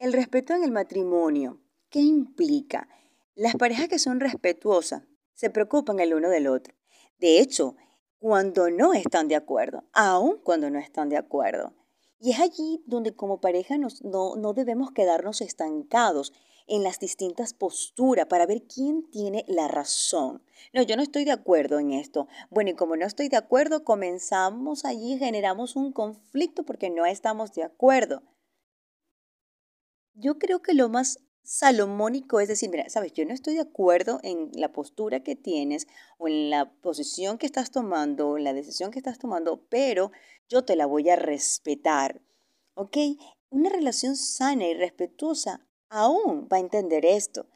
El respeto en el matrimonio, ¿qué implica? Las parejas que son respetuosas se preocupan el uno del otro. De hecho, cuando no están de acuerdo, aun cuando no están de acuerdo. Y es allí donde como pareja no, no debemos quedarnos estancados en las distintas posturas para ver quién tiene la razón. No, yo no estoy de acuerdo en esto. Bueno, y como no estoy de acuerdo, comenzamos allí, generamos un conflicto porque no estamos de acuerdo. Yo creo que lo más salomónico es decir, mira, sabes, yo no estoy de acuerdo en la postura que tienes o en la posición que estás tomando, en la decisión que estás tomando, pero yo te la voy a respetar. ¿Ok? Una relación sana y respetuosa aún va a entender esto.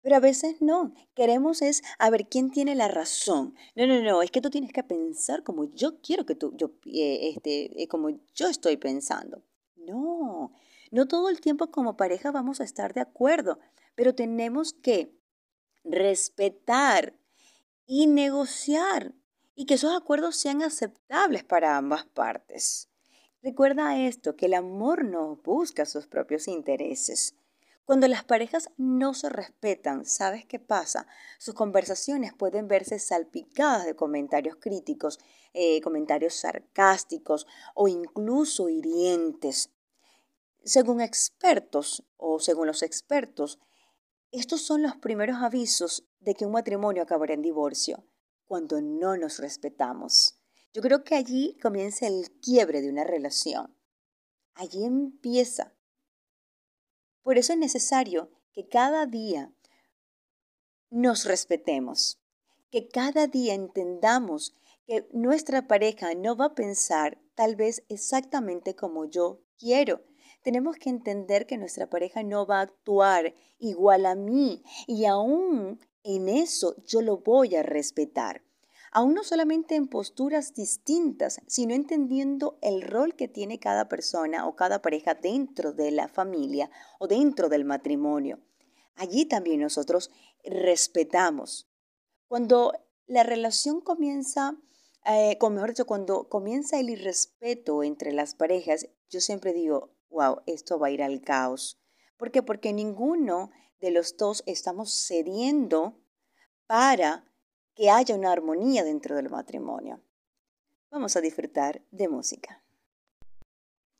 Pero a veces no. Queremos es a ver quién tiene la razón. No, no, no. Es que tú tienes que pensar como yo quiero que tú, yo, eh, este, eh, como yo estoy pensando. No. No todo el tiempo como pareja vamos a estar de acuerdo, pero tenemos que respetar y negociar y que esos acuerdos sean aceptables para ambas partes. Recuerda esto, que el amor no busca sus propios intereses. Cuando las parejas no se respetan, ¿sabes qué pasa? Sus conversaciones pueden verse salpicadas de comentarios críticos, eh, comentarios sarcásticos o incluso hirientes. Según expertos o según los expertos, estos son los primeros avisos de que un matrimonio acabará en divorcio, cuando no nos respetamos. Yo creo que allí comienza el quiebre de una relación. Allí empieza. Por eso es necesario que cada día nos respetemos, que cada día entendamos que nuestra pareja no va a pensar tal vez exactamente como yo quiero, tenemos que entender que nuestra pareja no va a actuar igual a mí y aún en eso yo lo voy a respetar. Aún no solamente en posturas distintas, sino entendiendo el rol que tiene cada persona o cada pareja dentro de la familia o dentro del matrimonio. Allí también nosotros respetamos. Cuando la relación comienza, eh, mejor dicho, cuando comienza el irrespeto entre las parejas, yo siempre digo, wow, esto va a ir al caos. ¿Por qué? Porque ninguno de los dos estamos cediendo para que haya una armonía dentro del matrimonio. Vamos a disfrutar de música.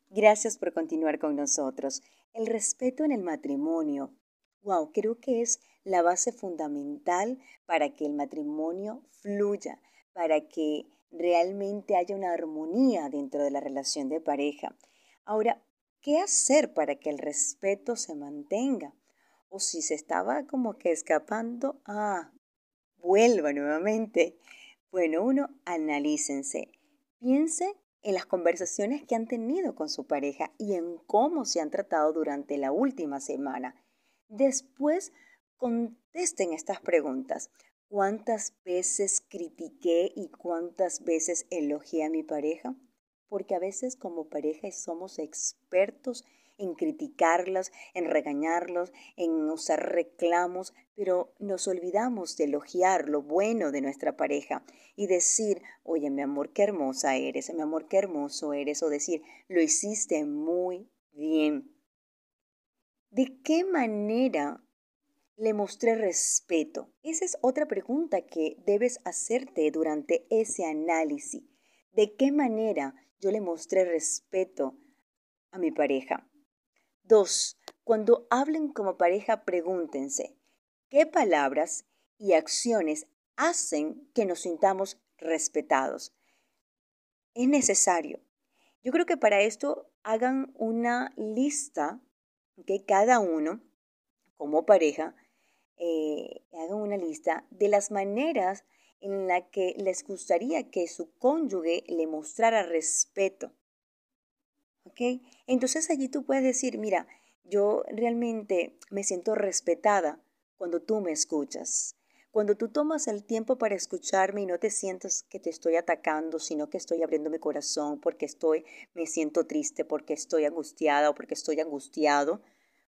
Gracias por continuar con nosotros. El respeto en el matrimonio, wow, creo que es la base fundamental para que el matrimonio fluya, para que realmente haya una armonía dentro de la relación de pareja. Ahora, ¿Qué hacer para que el respeto se mantenga? O si se estaba como que escapando, ah, vuelva nuevamente. Bueno, uno, analícense. Piense en las conversaciones que han tenido con su pareja y en cómo se han tratado durante la última semana. Después, contesten estas preguntas. ¿Cuántas veces critiqué y cuántas veces elogié a mi pareja? Porque a veces como pareja somos expertos en criticarlas, en regañarlos, en usar reclamos, pero nos olvidamos de elogiar lo bueno de nuestra pareja y decir, oye, mi amor, qué hermosa eres, mi amor, qué hermoso eres, o decir, lo hiciste muy bien. ¿De qué manera le mostré respeto? Esa es otra pregunta que debes hacerte durante ese análisis. ¿De qué manera yo le mostré respeto a mi pareja. Dos, cuando hablen como pareja, pregúntense, ¿qué palabras y acciones hacen que nos sintamos respetados? Es necesario. Yo creo que para esto hagan una lista, que cada uno, como pareja, eh, hagan una lista de las maneras en la que les gustaría que su cónyuge le mostrara respeto. ¿Ok? Entonces allí tú puedes decir, mira, yo realmente me siento respetada cuando tú me escuchas. Cuando tú tomas el tiempo para escucharme y no te sientas que te estoy atacando, sino que estoy abriendo mi corazón porque estoy, me siento triste, porque estoy angustiada o porque estoy angustiado,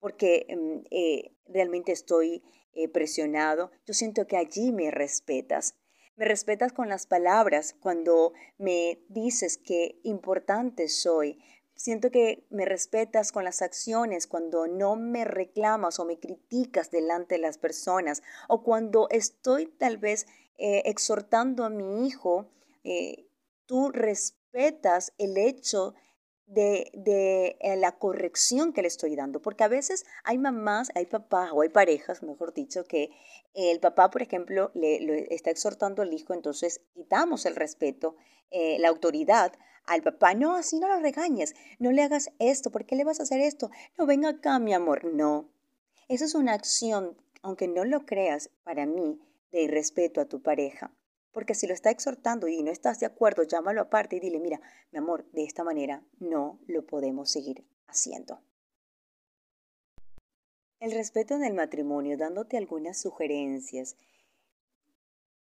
porque em, eh, realmente estoy eh, presionado, yo siento que allí me respetas. Me respetas con las palabras cuando me dices qué importante soy. Siento que me respetas con las acciones cuando no me reclamas o me criticas delante de las personas o cuando estoy tal vez eh, exhortando a mi hijo, eh, tú respetas el hecho de, de eh, la corrección que le estoy dando, porque a veces hay mamás, hay papás o hay parejas, mejor dicho, que el papá, por ejemplo, le, está exhortando al hijo, entonces quitamos el respeto, eh, la autoridad al papá. No, así no lo regañes, no le hagas esto, ¿por qué le vas a hacer esto? No, ven acá, mi amor, no. Esa es una acción, aunque no lo creas, para mí, de irrespeto a tu pareja. Porque si lo está exhortando y no estás de acuerdo, llámalo aparte y dile, mira, mi amor, de esta manera no lo podemos seguir haciendo. El respeto en el matrimonio, dándote algunas sugerencias.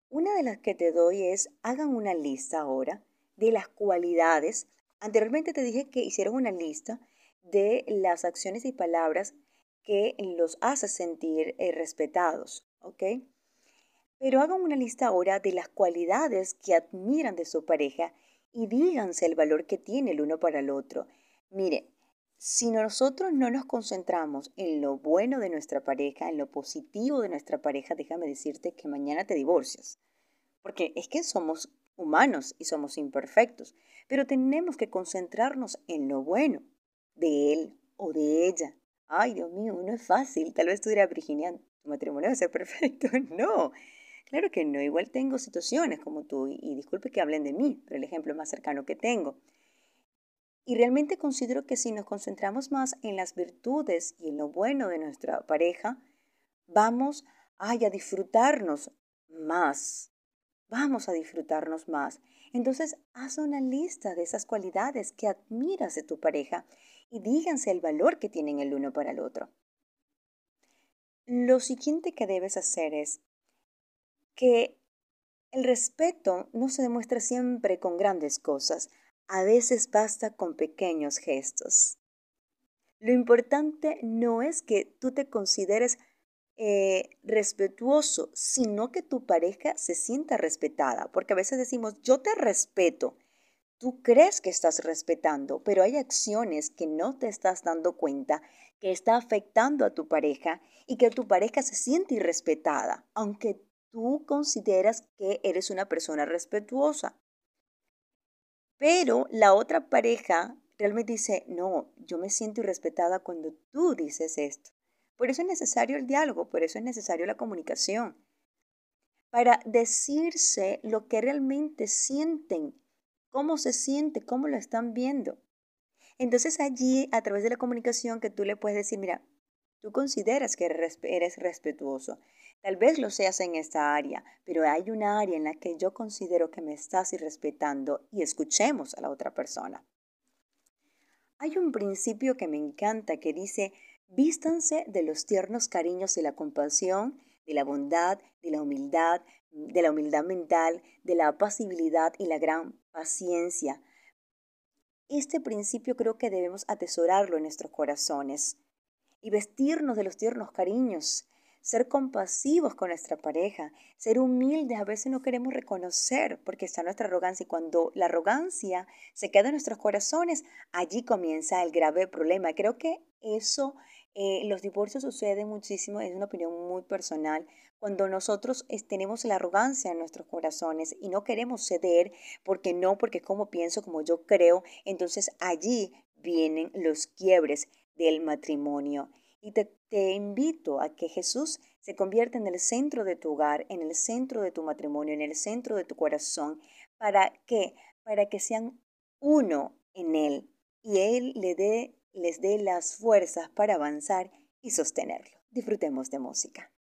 Una de las que te doy es, hagan una lista ahora de las cualidades. Anteriormente te dije que hicieron una lista de las acciones y palabras que los hace sentir eh, respetados, ¿ok? Pero hagan una lista ahora de las cualidades que admiran de su pareja y díganse el valor que tiene el uno para el otro. Mire, si nosotros no nos concentramos en lo bueno de nuestra pareja, en lo positivo de nuestra pareja, déjame decirte que mañana te divorcias. Porque es que somos humanos y somos imperfectos, pero tenemos que concentrarnos en lo bueno de él o de ella. Ay, Dios mío, no es fácil. Tal vez tú dirás, Virginia, tu matrimonio va a ser perfecto. No, Claro que no, igual tengo situaciones como tú y, disculpe que hablen de mí, pero el ejemplo más cercano que tengo. Y realmente considero que si nos concentramos más en las virtudes y en lo bueno de nuestra pareja, vamos a disfrutarnos más. Vamos a disfrutarnos más. Entonces, haz una lista de esas cualidades que admiras de tu pareja y díganse el valor que tienen el uno para el otro. Lo siguiente que debes hacer es que el respeto no se demuestra siempre con grandes cosas, a veces basta con pequeños gestos. Lo importante no es que tú te consideres eh, respetuoso, sino que tu pareja se sienta respetada, porque a veces decimos, yo te respeto, tú crees que estás respetando, pero hay acciones que no te estás dando cuenta que está afectando a tu pareja y que tu pareja se siente irrespetada, aunque tú consideras que eres una persona respetuosa. Pero la otra pareja realmente dice, no, yo me siento irrespetada cuando tú dices esto. Por eso es necesario el diálogo, por eso es necesario la comunicación. Para decirse lo que realmente sienten, cómo se siente, cómo lo están viendo. Entonces allí, a través de la comunicación, que tú le puedes decir, mira, tú consideras que eres respetuoso, Tal vez lo seas en esta área, pero hay una área en la que yo considero que me estás irrespetando y escuchemos a la otra persona. Hay un principio que me encanta que dice, vístanse de los tiernos cariños de la compasión, de la bondad, de la humildad, de la humildad mental, de la apacibilidad y la gran paciencia. Este principio creo que debemos atesorarlo en nuestros corazones y vestirnos de los tiernos cariños, ser compasivos con nuestra pareja, ser humildes. A veces no queremos reconocer porque está nuestra arrogancia y cuando la arrogancia se queda en nuestros corazones, allí comienza el grave problema. Creo que eso, eh, los divorcios suceden muchísimo, es una opinión muy personal, cuando nosotros tenemos la arrogancia en nuestros corazones y no queremos ceder porque no, porque como pienso, como yo creo, entonces allí vienen los quiebres del matrimonio. Y te, invito a que Jesús se convierta en el centro de tu hogar, en el centro de tu matrimonio, en el centro de tu corazón, para que, para que sean uno en Él y Él le dé, les dé las fuerzas para avanzar y sostenerlo. Disfrutemos de música.